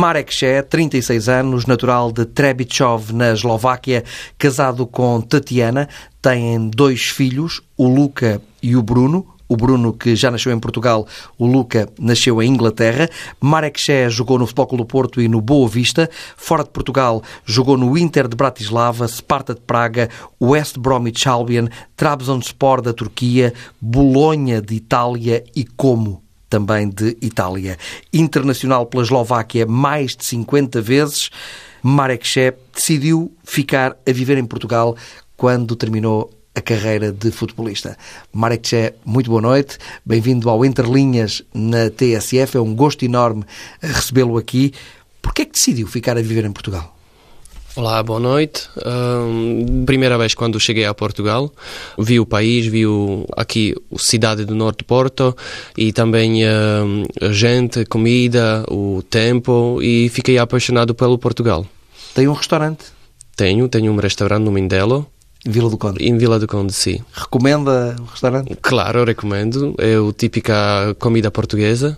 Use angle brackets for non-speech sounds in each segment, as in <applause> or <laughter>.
Marek Ché, 36 anos, natural de Trebichov, na Eslováquia, casado com Tatiana, tem dois filhos, o Luca e o Bruno. O Bruno, que já nasceu em Portugal, o Luca nasceu em Inglaterra. Marek Ché jogou no Futebol Clube do Porto e no Boa Vista. Fora de Portugal, jogou no Inter de Bratislava, Sparta de Praga, West Bromwich Albion, Trabzonspor da Turquia, Bolonha de Itália e Como também de Itália. Internacional pela Eslováquia mais de 50 vezes, Marek Ché decidiu ficar a viver em Portugal quando terminou a carreira de futebolista. Marek Tché, muito boa noite. Bem-vindo ao Interlinhas na TSF. É um gosto enorme recebê-lo aqui. Por que é que decidiu ficar a viver em Portugal? Olá, boa noite. Um, primeira vez quando cheguei a Portugal, vi o país, vi o, aqui a cidade do Norte de Porto e também um, a gente, comida, o tempo e fiquei apaixonado pelo Portugal. Tem um restaurante? Tenho, tenho um restaurante no Mindelo Vila do Conde? Em Vila do Conde, sim. Recomenda o restaurante? Claro, recomendo. É a típica comida portuguesa.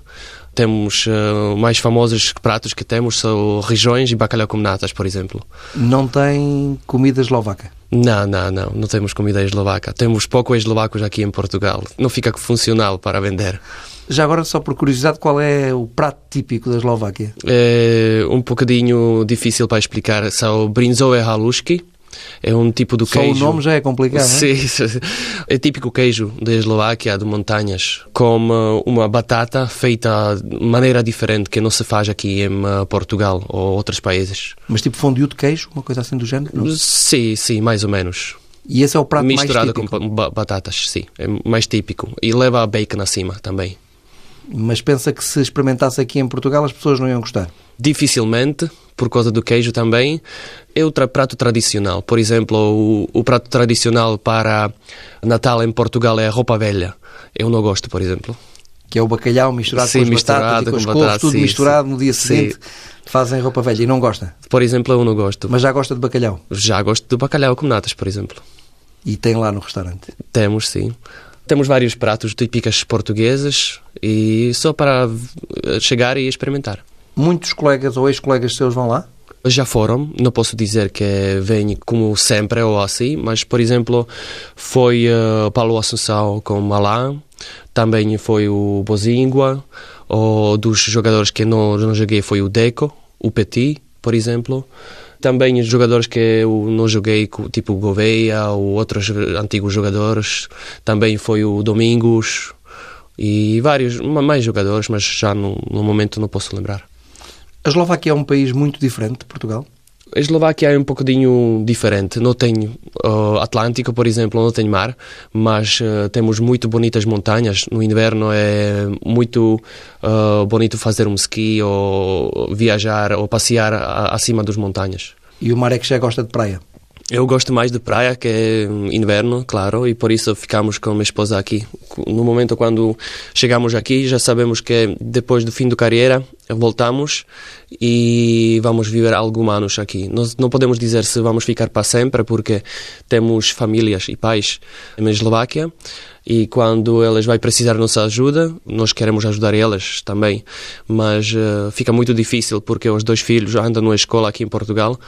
Temos uh, mais famosos pratos que temos são regiões e bacalhau com natas, por exemplo. Não tem comida eslovaca? Não, não, não. Não temos comida eslovaca. Temos pouco eslovacos aqui em Portugal. Não fica funcional para vender. Já agora, só por curiosidade, qual é o prato típico da Eslováquia? É um bocadinho difícil para explicar. São brinzoe halušky, é um tipo de queijo. Só o nome já é complicado. Sim, <laughs> é? é típico queijo da Eslováquia, de montanhas, com uma batata feita de maneira diferente que não se faz aqui em eh, Portugal ou outros países. Mas tipo fondue de queijo, uma coisa assim do género? Não? Sim, sim, mais ou menos. E esse é o prato Misturado mais típico? com batatas, sim. É mais típico. E leva bacon acima também. Mas pensa que se experimentasse aqui em Portugal as pessoas não iam gostar? Dificilmente, por causa do queijo também. É outro prato tradicional. Por exemplo, o, o, prato tradicional para Natal em Portugal é a roupa velha. Eu não gosto, por exemplo. Que é o bacalhau misturado sim, com as misturado batatas com, com as couves, tudo sim, misturado sim. no dia seguinte. Fazem roupa velha e não gosta? Por exemplo, eu não gosto. Mas já gosta de bacalhau? Já gosto de bacalhau com natas, por exemplo. E tem lá no restaurante? Temos, sim. Temos vários pratos típicos portugueses e só para chegar e experimentar. Muitos colegas ou ex-colegas seus vão lá? Já foram, não posso dizer que vêm como sempre ou assim, mas, por exemplo, foi uh, Paulo Assunção com Malan, também foi o Bozingua, ou dos jogadores que não, não joguei foi o Deco, o Petit, por exemplo. Também os jogadores que eu não joguei, tipo Gouveia ou outros antigos jogadores. Também foi o Domingos e vários, mais jogadores, mas já no, no momento não posso lembrar. A Eslováquia é um país muito diferente de Portugal? A Eslováquia é um bocadinho diferente. Não tem uh, Atlântico, por exemplo, não tem mar, mas uh, temos muito bonitas montanhas. No inverno é muito uh, bonito fazer um ski ou viajar ou passear acima das montanhas. E o mar é que já gosta de praia? Eu gosto mais de praia, que é inverno, claro, e por isso ficamos com a minha esposa aqui. No momento quando chegamos aqui, já sabemos que depois do fim da carreira, voltamos e vamos viver alguns anos aqui. Nós não podemos dizer se vamos ficar para sempre, porque temos famílias e pais na Eslováquia, e quando elas vai precisar nossa ajuda, nós queremos ajudar elas também, mas uh, fica muito difícil porque os dois filhos andam na escola aqui em Portugal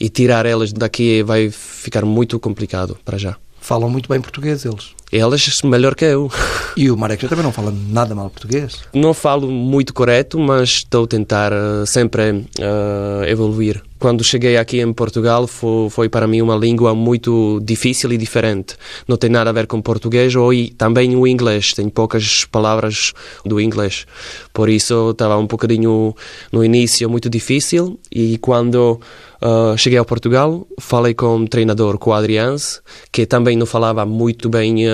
e tirar elas daqui vai ficar muito complicado para já. Falam muito bem português eles. Elas melhor que eu. <laughs> E o Marek também não fala nada mal português? Não falo muito correto, mas estou a tentar uh, sempre uh, evoluir. Quando cheguei aqui em Portugal foi, foi, para mim uma língua muito difícil e diferente. Não tem nada a ver com português ou também o inglês. Tem poucas palavras do inglês. Por isso estava um bocadinho no início muito difícil e quando uh, cheguei a Portugal falei com um treinador, com o Adrians, que também não falava muito bem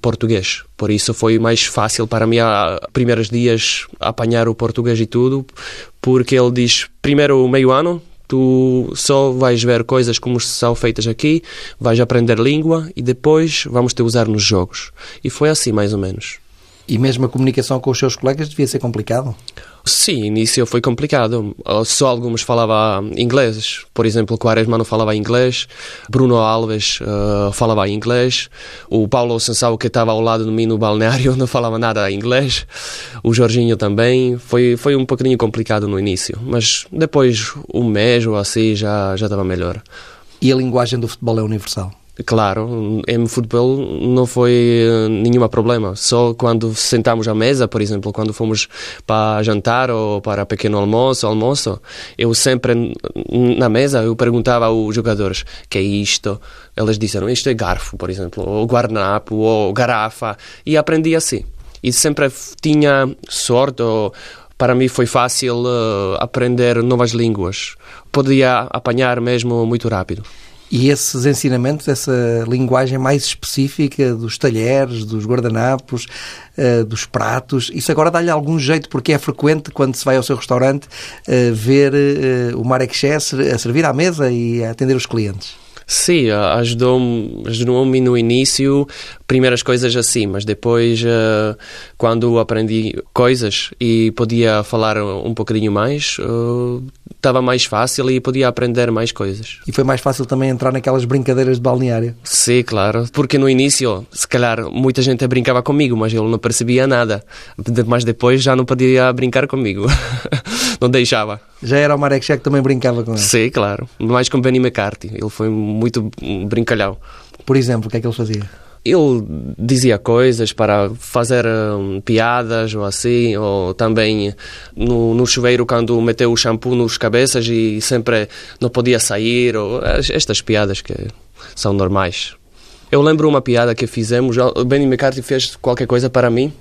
português. Por isso foi mais fácil para mim, a primeiros dias, apanhar o português e tudo, porque ele diz, primeiro meio ano, tu só vais ver coisas como são feitas aqui, vais aprender língua e depois vamos te usar nos jogos. E foi assim, mais ou menos. E mesmo a comunicação com os seus colegas devia ser complicado? Sim, início foi complicado. Só alguns falavam inglês. Por exemplo, Quaresma não falava inglês. Bruno Alves uh, falava inglês. O Paulo Sansao, que estava ao lado de mim no balneário, <laughs> não falava nada inglês. O Jorginho também. Foi, foi um pouquinho complicado no início. Mas depois, um mês ou assim, já estava melhor. E a linguagem do futebol é universal? Claro, em futebol não foi eh, nenhum problema. Só quando sentamos à mesa, por exemplo, quando fomos para jantar ou para pequeno almoço, almoço, eu sempre na mesa eu perguntava aos jogadores que é isto. Eles disseram isto é garfo, por exemplo, ou guardanapo, ou garrafa, e aprendi assim. E sempre tinha sorte ou para mim foi fácil uh, aprender novas línguas. Podia apanhar mesmo muito rápido. E esses ensinamentos, essa linguagem mais específica dos talheres, dos guardanapos, uh, dos pratos, isso agora dá-lhe algum jeito, porque é frequente, quando se vai ao seu restaurante, uh, ver uh, o Marek a servir à mesa e a atender os clientes. Sim, ajudou-me ajudou no início, primeiras coisas assim, mas depois, uh, quando aprendi coisas e podia falar um bocadinho mais, estava uh, mais fácil e podia aprender mais coisas. E foi mais fácil também entrar naquelas brincadeiras de balneário? Sim, claro, porque no início, se calhar, muita gente brincava comigo, mas eu não percebia nada. Mas depois já não podia brincar comigo, <laughs> não deixava. Já era o Marek que também brincava com ele? Sim, claro, mais com Benny McCarthy, ele foi muito brincalhão. Por exemplo, o que é que ele fazia? Ele dizia coisas para fazer um, piadas ou assim, ou também no, no chuveiro quando meteu o shampoo nos cabeças e sempre não podia sair, ou estas piadas que são normais. Eu lembro uma piada que fizemos, o Benny McCarthy fez qualquer coisa para mim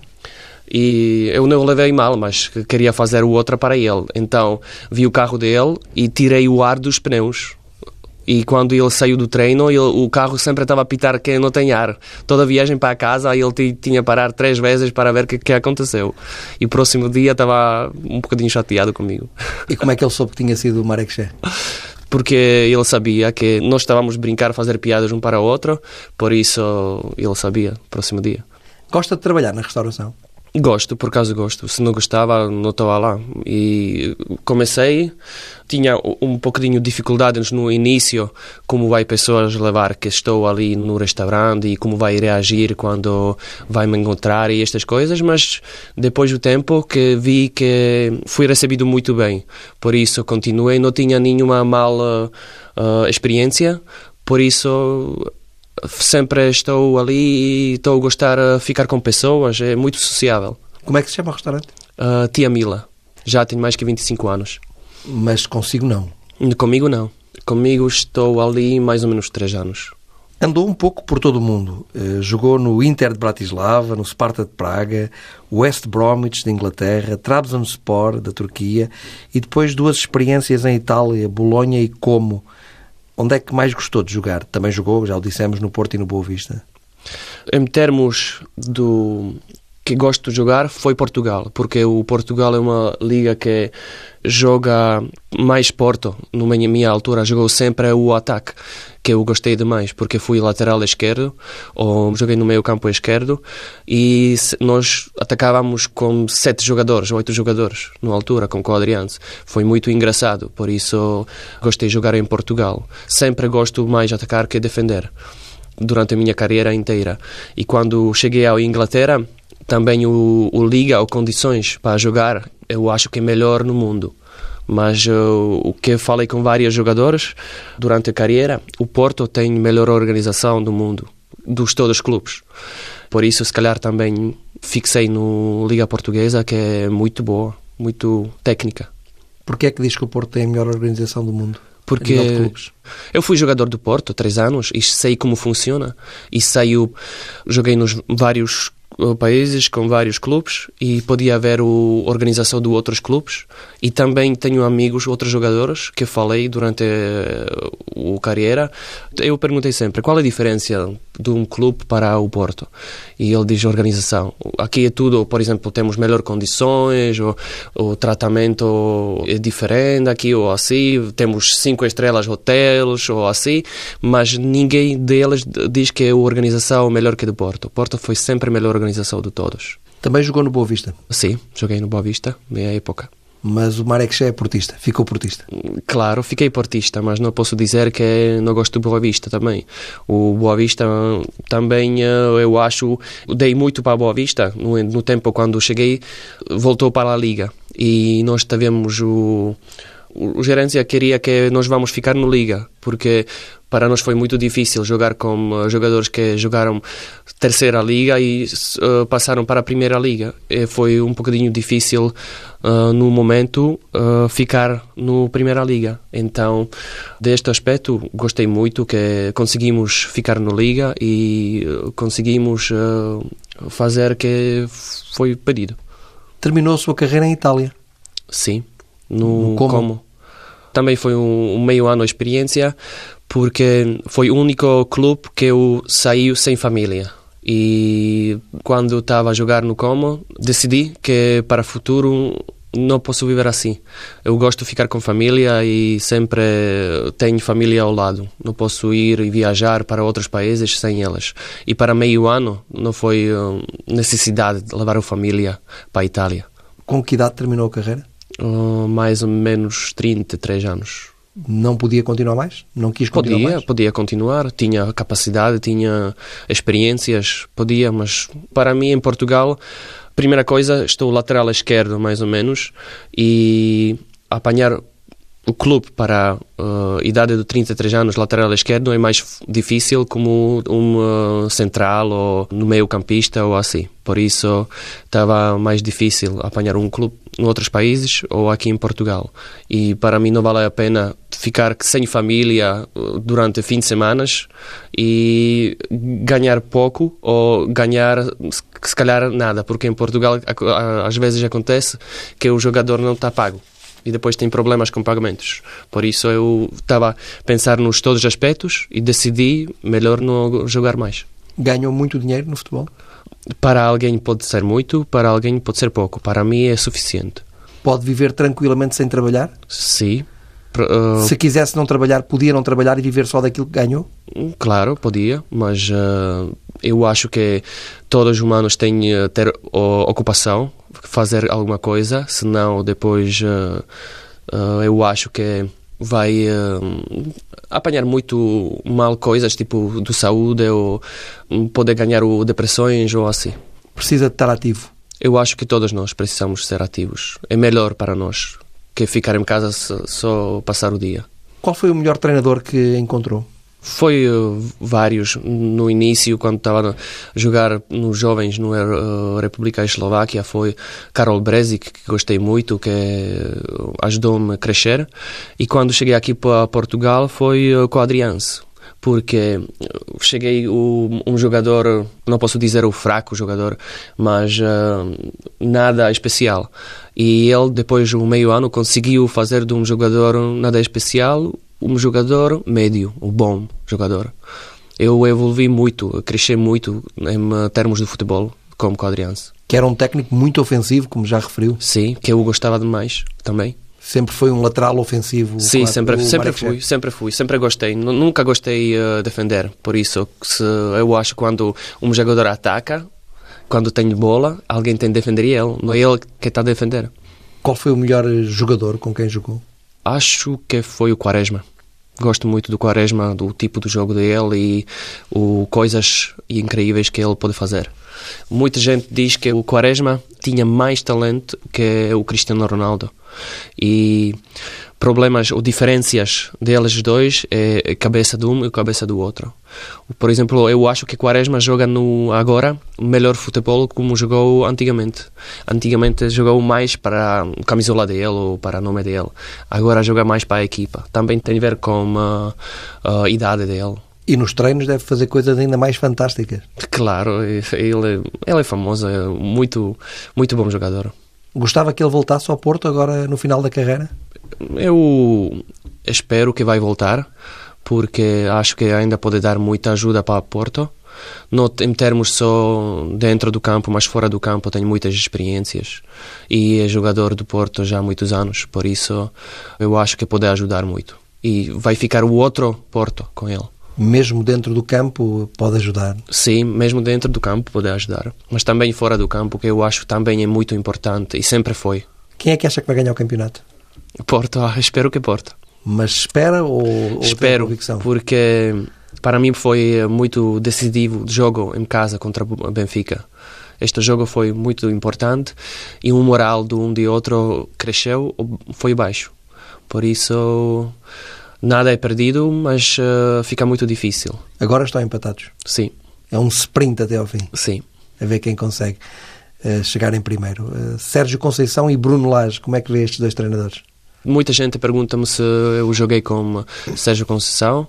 e eu não o levei mal, mas queria fazer outra para ele. Então vi o carro dele e tirei o ar dos pneus e quando ele saiu do treino, ele, o carro sempre estava a pitar que não tem ar. Toda a viagem para casa, ele tinha parar três vezes para ver o que, que aconteceu. E o próximo dia estava um bocadinho chateado comigo. E como é que ele soube que tinha sido o Marexé? Porque ele sabia que nós estávamos a brincar, a fazer piadas um para o outro, por isso ele sabia, próximo dia. Gosta de trabalhar na restauração? Gosto, por acaso gosto. Se não gostava, não estava lá. E comecei, tinha um pouquinho de dificuldades no início, como vai pessoas levar que estou ali no restaurante e como vai reagir quando vai me encontrar e estas coisas, mas depois do tempo que vi que fui recebido muito bem. Por isso continuei, não tinha nenhuma mala uh, experiência, por isso sempre estou ali e estou a gostar de ficar com pessoas, é muito sociável. Como é que se chama o restaurante? Uh, Tia Mila. Já tenho mais que 25 anos. Mas consigo não? Comigo não. Comigo estou ali mais ou menos 3 anos. Andou um pouco por todo o mundo. Uh, jogou no Inter de Bratislava, no Sparta de Praga, West Bromwich de Inglaterra, Trabzonspor da Turquia e depois duas experiências em Itália, Bolonha e Como. Onde é que mais gostou de jogar? Também jogou, já o dissemos, no Porto e no Boa Vista. Em termos do que gosto de jogar foi Portugal, porque o Portugal é uma liga que joga mais Porto. Na minha, altura jogou sempre o ataque, que eu gostei demais, porque fui lateral esquerdo, ou joguei no meio campo esquerdo, e nós atacávamos com sete jogadores, oito jogadores, na altura, com o Adriano. Foi muito engraçado, por isso gostei de jogar em Portugal. Sempre gosto mais atacar que defender durante a minha carreira inteira. E quando cheguei à Inglaterra, também o, o liga ou condições para jogar, eu acho que é melhor no mundo. Mas uh, o que falei com vários jogadores durante a carreira, o Porto tem a melhor organização do mundo, dos todos os clubes. Por isso, se calhar, também fixei no Liga Portuguesa, que é muito boa, muito técnica. Por que é que diz que o Porto tem a melhor organização do mundo? Porque eu fui jogador do Porto três anos e sei como funciona. E sei, joguei nos vários países com vários clubes e podia haver a organização de outros clubes e também tenho amigos, outros jogadores que falei durante a carreira. Eu perguntei sempre qual é a diferença de um clube para o Porto e ele diz organização. Aqui é tudo, por exemplo, temos melhores condições, o, o tratamento é diferente aqui ou assim, temos cinco estrelas hotéis ou assim, mas ninguém deles diz que a organização é melhor que do Porto. O Porto foi sempre melhor organização de todos. Também jogou no Boa Vista? Sim, joguei no Boa Vista, meia época. Mas o Marek é portista, ficou portista. Claro, fiquei portista, mas não posso dizer que não gosto do Boa Vista também. O Boa Vista também, eh, eu acho, dei muito para a Boa Vista. No, no tempo quando cheguei, voltou para a Liga. E nós tivemos o o gerência queria que nós vamos ficar no Liga, porque para nós foi muito difícil jogar com jogadores que jogaram terceira liga e uh, passaram para a primeira liga. E foi um bocadinho difícil uh, no momento uh, ficar no primeira liga. Então, deste aspecto, gostei muito que conseguimos ficar no liga e conseguimos fazer que foi pedido. Terminou a sua carreira em Itália? Sim, no, no como? como? Também foi um, um meio ano de experiência porque foi o único clube que eu saí sem família. E quando estava a jogar no Como, decidi que para o futuro não posso viver assim. Eu gosto de ficar com família e sempre tenho família ao lado. Não posso ir e viajar para outros países sem elas. E para meio ano não foi necessidade de levar a família para a Itália. Com que idade terminou a carreira? Uh, mais ou menos 33 anos não podia continuar mais? Não quis continuar podia, mais? Podia continuar, tinha capacidade, tinha experiências, podia, mas para mim em Portugal, primeira coisa, estou lateral esquerdo mais ou menos e apanhar o clube para a uh, idade de 33 anos, lateral esquerdo, é mais difícil como um uh, central ou no meio campista ou assim. Por isso estava mais difícil apanhar um clube outros países ou aqui em Portugal. E para mim não vale a pena ficar sem família uh, durante fim de semanas e ganhar pouco ou ganhar se calhar nada, porque em Portugal às vezes acontece que o jogador não está pago e depois tem problemas com pagamentos. Por isso eu estava a pensar nos todos os aspectos e decidi melhor não jogar mais. Ganhou muito dinheiro no futebol? Para alguém pode ser muito, para alguém pode ser pouco. Para mim é suficiente. Pode viver tranquilamente sem trabalhar? Sim. Uh... Se quisesse não trabalhar, podia não trabalhar e viver só daquilo que ganhou? Claro, podia, mas uh, eu acho que todos os humanos têm uh, ter ocupação, fazer alguma coisa, senão depois uh, uh, eu acho que vai uh, apanhar muito mal coisas tipo do saúde ou poder ganhar o depressões ou assim. Precisa de estar ativo. Eu acho que todos nós precisamos ser ativos. É melhor para nós que ficar em casa só passar o dia. Qual foi o melhor treinador que encontrou? Foi uh, vários. No início, quando estava a jogar nos jovens no uh, República Eslováquia, foi Karol Brezik, que gostei muito, que ajudou-me a crescer. E quando cheguei aqui para Portugal, foi uh, Adrianse porque cheguei o, um jogador, não posso dizer o fraco jogador, mas uh, nada especial. E ele, depois de um meio ano, conseguiu fazer de um jogador nada especial um jogador médio, um bom jogador. Eu evolvi muito, cresci muito em termos de futebol como quadrianse. Que era um técnico muito ofensivo, como já referiu. Sim, que eu gostava demais também. Sempre foi um lateral ofensivo? Sim, sempre, sempre fui, sempre fui, sempre gostei. Nunca gostei de uh, defender, por isso se, eu acho que quando um jogador ataca, quando tem bola, alguém tem de defender ele, não é ele que está a defender. Qual foi o melhor jogador com quem jogou? Acho que foi o Quaresma. Gosto muito do Quaresma, do tipo de jogo dele e o coisas incríveis que ele pode fazer. Muita gente diz que o Quaresma tinha mais talento que o Cristiano Ronaldo. E problemas ou diferenças deles dois é a cabeça de um e cabeça do outro. Por exemplo, eu acho que Quaresma joga no agora melhor futebol como jogou antigamente. Antigamente jogou mais para a camisola dele ou para o nome dele. Agora joga mais para a equipa. Também tem a ver com a, a idade dele. E nos treinos deve fazer coisas ainda mais fantásticas. Claro, ele, ele é famoso, é muito, muito bom jogador. Gostava que ele voltasse ao Porto agora no final da carreira? Eu espero que vai voltar, porque acho que ainda pode dar muita ajuda para o Porto. Não em termos só dentro do campo, mas fora do campo tem muitas experiências e é jogador do Porto já há muitos anos, por isso eu acho que pode ajudar muito. E vai ficar o outro Porto com ele. Mesmo dentro do campo pode ajudar? Sim, mesmo dentro do campo pode ajudar. Mas também fora do campo, que eu acho também é muito importante e sempre foi. Quem é que acha que vai ganhar o campeonato? Porto, ah, espero que Porto. Mas espera ou, ou espero, convicção? porque para mim foi muito decisivo o jogo em casa contra o Benfica. Este jogo foi muito importante e o moral de um de outro cresceu, foi baixo. Por isso, nada é perdido, mas uh, fica muito difícil. Agora estão empatados? Sim. É um sprint até ao fim? Sim. A ver quem consegue uh, chegar em primeiro. Uh, Sérgio Conceição e Bruno Lage, como é que vê estes dois treinadores? Muita gente pergunta-me se eu joguei com Sérgio Conceição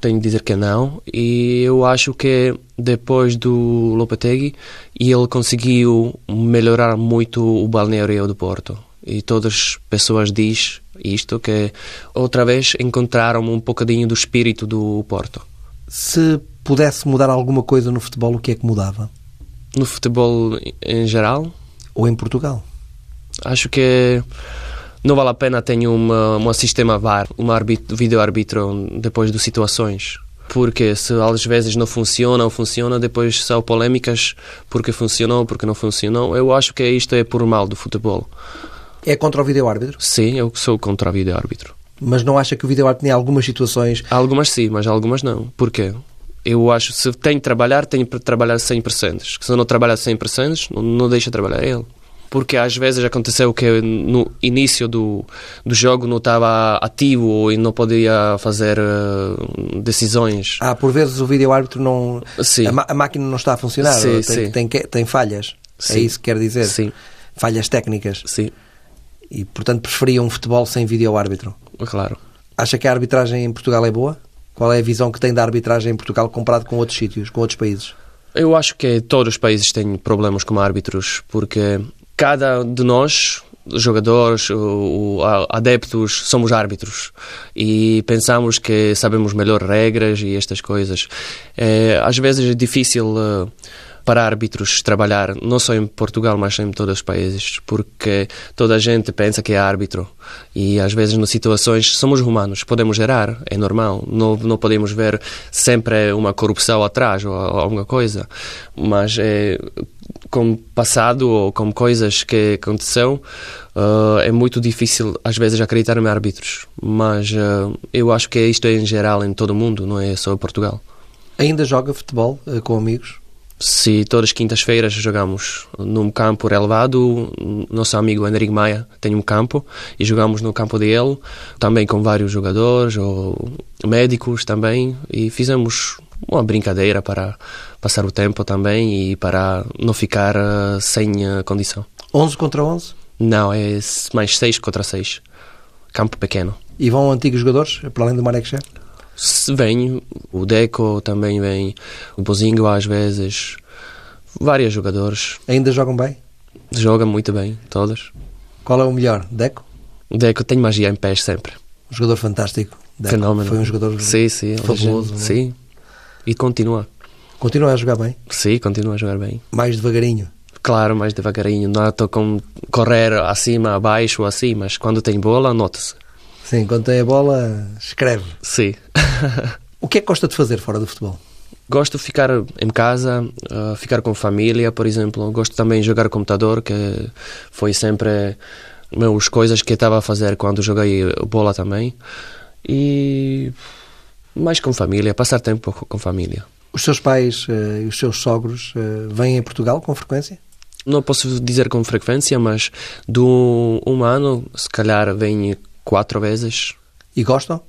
tenho de dizer que não. E eu acho que depois do Lopetegui, ele conseguiu melhorar muito o balneário do Porto. E todas as pessoas dizem isto, que outra vez encontraram um bocadinho do espírito do Porto. Se pudesse mudar alguma coisa no futebol, o que é que mudava? No futebol em geral? Ou em Portugal? Acho que não vale a pena ter um sistema VAR, um vídeo-árbitro depois de situações. Porque se às vezes não funciona ou funciona, depois são polémicas porque funcionou, porque não funcionou. Eu acho que isto é por mal do futebol. É contra o vídeo-árbitro? Sim, eu sou contra o vídeo-árbitro. Mas não acha que o vídeo-árbitro tem algumas situações... Algumas sim, mas algumas não. Porquê? Eu acho que se tem de trabalhar, tem de trabalhar 100%. Se não trabalhar 100%, não, não deixa trabalhar ele porque às vezes aconteceu que no início do, do jogo não estava ativo e não podia fazer uh, decisões. Ah, por vezes o vídeo-árbitro não... Sim. A, a, máquina não está a funcionar, sim, tem. Tem, tem, tem, falhas. É sim. É isso que quer dizer? Sim. Falhas técnicas. Sim. E, portanto, preferia um futebol sem vídeo-árbitro. Claro. Acha que a arbitragem em Portugal é boa? Qual é a visão que tem da arbitragem em Portugal comparado com outros sítios, com outros países? Eu acho que todos os países têm problemas com árbitros, porque cada de nós, jogadores, adeptos, somos árbitros. E pensamos que sabemos melhor regras e estas coisas. É, às vezes é difícil uh, para árbitros trabalhar, não só em Portugal, mas em todos os países, porque toda a gente pensa que é árbitro. E às vezes nas situações somos humanos, podemos errar, é normal, não, não podemos ver sempre uma corrupção atrás ou, ou alguma coisa, mas é, com passado ou com coisas que aconteceu, uh, é muito difícil às vezes acreditar em árbitros, mas uh, eu acho que isto é em geral em todo o mundo, não é só em Portugal. Ainda joga futebol uh, com amigos? Se todas as quintas-feiras jogamos num campo relevado, nosso amigo Henrique Maia tem um campo e jogamos no campo dele, também com vários jogadores ou médicos também, e fizemos uma brincadeira para passar o tempo também e para não ficar uh, sem uh, condição. 11 contra 11? Não, é mais 6 contra 6. Campo pequeno. E vão antigos jogadores, para além do Marek? Vem, o Deco também vem, o Bozinho às vezes, vários jogadores. Ainda jogam bem? Jogam muito bem, todos. Qual é o melhor? Deco? Deco tem magia em pés sempre. Um jogador fantástico. Deco. Fenómeno. Foi um jogador sim, sim, fabuloso. É? Sim. E continua. Continua a jogar bem? Sim, continua a jogar bem. Mais devagarinho? Claro, mais devagarinho. Não estou com correr acima, abaixo, assim, mas quando tem bola, nota-se. Sim, quando tem a bola, escreve. Sim. <laughs> o que é que gosta de fazer fora do futebol? Gosto de ficar em casa, uh, ficar com família, por exemplo. Gosto também de jogar computador, que foi sempre meus coisas que estava a fazer quando joguei bola também. E mais com família, passar tempo com família. Os seus pais uh, e os seus sogros uh, vêm a Portugal com frequência? Não posso dizer com frequência, mas do um ano, se calhar, vêm quatro vezes. E gostam?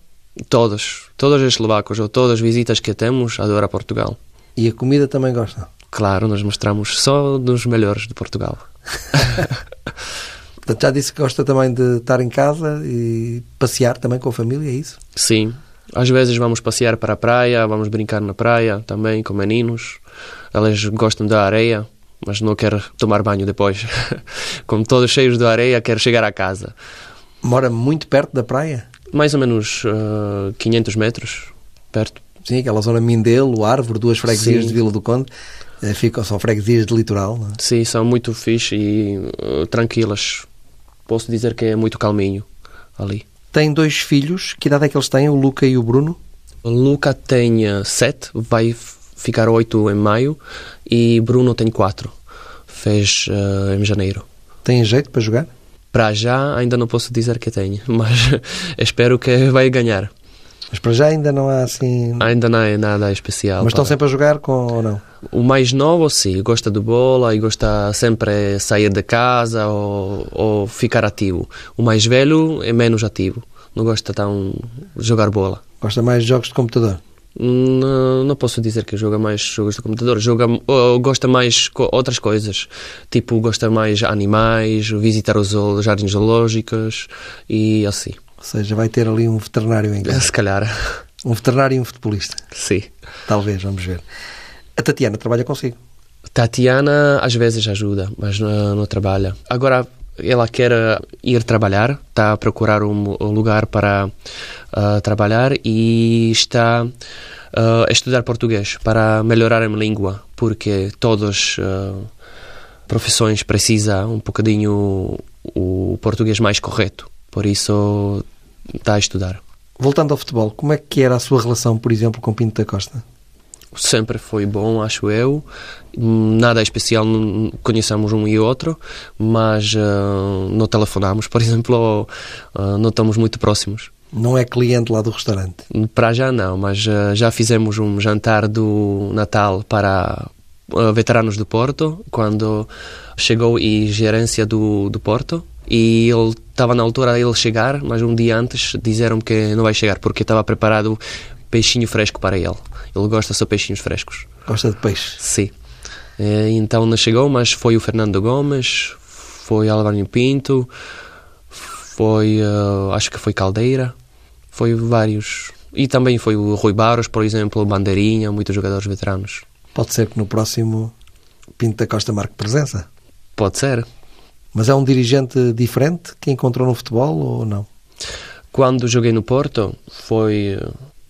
Todos. Todos os eslovacos ou todas as visitas que temos adoram Portugal. E a comida também gostam? Claro, nós mostramos só dos melhores de Portugal. <laughs> Portanto, já disse que gosta também de estar em casa e passear também com a família, é isso? Sim. Às vezes vamos passear para a praia, vamos brincar na praia também com meninos. Eles gostam da areia, mas não querem tomar banho depois. <laughs> Como todos cheios de areia, quero chegar a casa. Mora muito perto da praia? Mais ou menos uh, 500 metros perto. Sim, aquela zona Mindelo, Árvore, duas freguesias Sim. de Vila do Conde. Uh, ficam, são freguesias de litoral, não é? Sim, são muito fixe e uh, tranquilas. Posso dizer que é muito calminho ali. Tem dois filhos. Que idade é que eles têm, o Luca e o Bruno? Luca tem sete, vai ficar oito em maio e Bruno tem quatro. Fez uh, em janeiro. Tem jeito para jogar? Para já ainda não posso dizer que tenho, <laughs> mas espero que vai ganhar. Mas para já ainda não há assim. Ainda não é nada especial. Mas estão para... sempre a jogar com ou não? O mais novo, sim, gosta de bola e gosta sempre de sair de casa ou, ou ficar ativo. O mais velho é menos ativo, não gosta tão de jogar bola. Gosta mais de jogos de computador? Não, não posso dizer que joga mais jogos de computador. Joga, gosta mais outras coisas. Tipo, gosta mais animais, visitar os jardins zoológicos e assim. Ou seja, vai ter ali um veterinário em casa. Se calhar. Um veterinário e um futebolista. Sim. Talvez, vamos ver. A Tatiana trabalha consigo? Tatiana às vezes ajuda, mas não, não trabalha. Agora, ela quer ir trabalhar, está a procurar um, lugar para uh, trabalhar e está uh, a estudar português para melhorar a língua, porque todas uh, profissões precisam um bocadinho o português mais correto. Por isso, está a estudar. Voltando ao futebol, como é que era a sua relação, por exemplo, com Pinto da Costa? sempre foi bom, acho eu. Nada especial, conhecemos um e outro, mas uh, não telefonamos, por <laughs> exemplo, ou, uh, não estamos muito próximos. Não é cliente lá do restaurante? Para já não, mas uh, já fizemos um jantar do Natal para veteranos do Porto, quando chegou e gerência do, do Porto, e ele estava na altura de ele chegar, mas um dia antes disseram que não vai chegar porque estava preparado peixinho fresco para ele. Ele gosta só de peixinhos frescos. Gosta de peixe? Sim. Então não chegou, mas foi o Fernando Gomes, foi Álvaro Pinto, foi, uh, acho que foi Caldeira, foi vários. E também foi o Rui Barros, por exemplo, Bandeirinha, muitos jogadores veteranos. Pode ser que no próximo Pinto da Costa marque presença? Pode ser. Mas é um dirigente diferente que encontrou no futebol ou não? Quando joguei no Porto, foi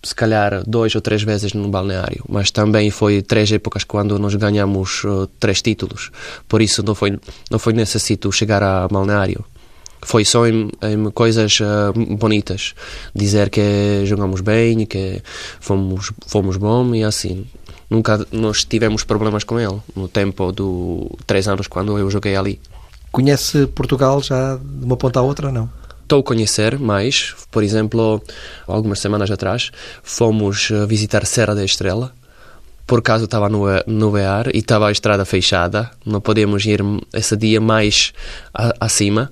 se calhar dois ou três vezes no balneário, mas também foi três épocas quando nós ganhamos uh, três títulos. Por isso não foi não foi necessário chegar a balneário. Foi só em, em coisas uh, bonitas, dizer que jogamos bem, que fomos fomos bom e assim. Nunca nós tivemos problemas com ele no tempo do três anos quando eu joguei ali. Conhece Portugal já de uma ponta à outra, não? estou a conhecer mais. Por exemplo, algumas semanas atrás, fomos eh, visitar Serra da Estrela. Por acaso estava no, no EAR e estava a estrada fechada, não podíamos ir esse dia mais a, acima.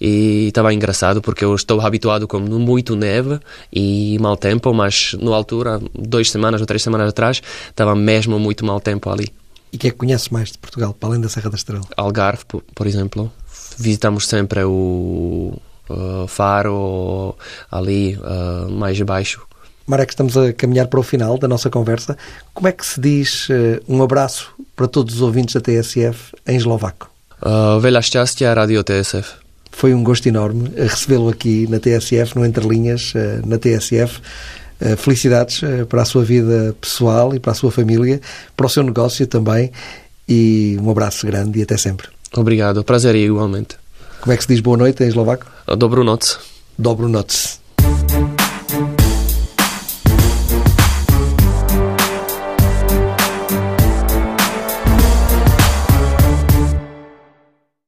E estava engraçado porque eu estou habituado com muito neve e mau tempo, mas na altura, duas semanas ou três semanas atrás, estava mesmo muito mau tempo ali. E que é que conhece mais de Portugal, para além da Serra da Estrela? Algarve, por, por exemplo. Visitamos sempre o uh, Faro, ali uh, mais abaixo. Marek, estamos a caminhar para o final da nossa conversa. Como é que se diz uh, um abraço para todos os ouvintes da TSF em eslovaco? Uh, Vela šťastia, Radio TSF. Foi um gosto enorme recebê-lo aqui na TSF, no Entre Linhas, na TSF. Felicidades para a sua vida pessoal e para a sua família, para o seu negócio também. E um abraço grande e até sempre. Obrigado, prazer igualmente. Como é que se diz boa noite em eslovaco? Dobro noc.